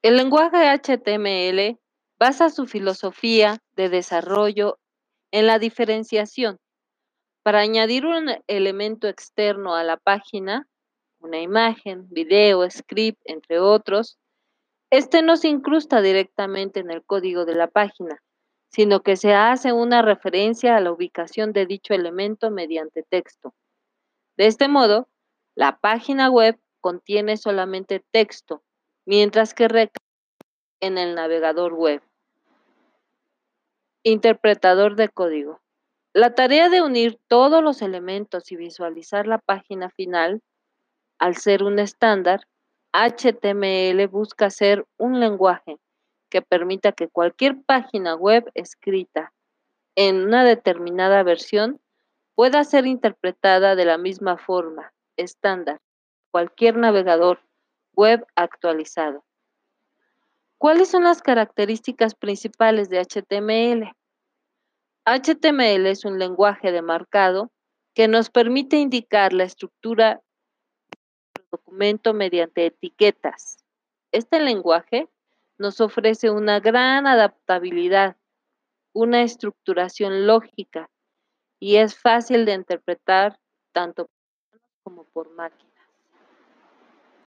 El lenguaje HTML basa su filosofía de desarrollo en la diferenciación. Para añadir un elemento externo a la página, una imagen, video, script, entre otros, este no se incrusta directamente en el código de la página, sino que se hace una referencia a la ubicación de dicho elemento mediante texto. De este modo, la página web contiene solamente texto, mientras que recae en el navegador web. Interpretador de código. La tarea de unir todos los elementos y visualizar la página final, al ser un estándar, HTML busca ser un lenguaje que permita que cualquier página web escrita en una determinada versión pueda ser interpretada de la misma forma, estándar, cualquier navegador web actualizado. ¿Cuáles son las características principales de HTML? HTML es un lenguaje de marcado que nos permite indicar la estructura del documento mediante etiquetas. Este lenguaje nos ofrece una gran adaptabilidad, una estructuración lógica y es fácil de interpretar tanto por como por máquina.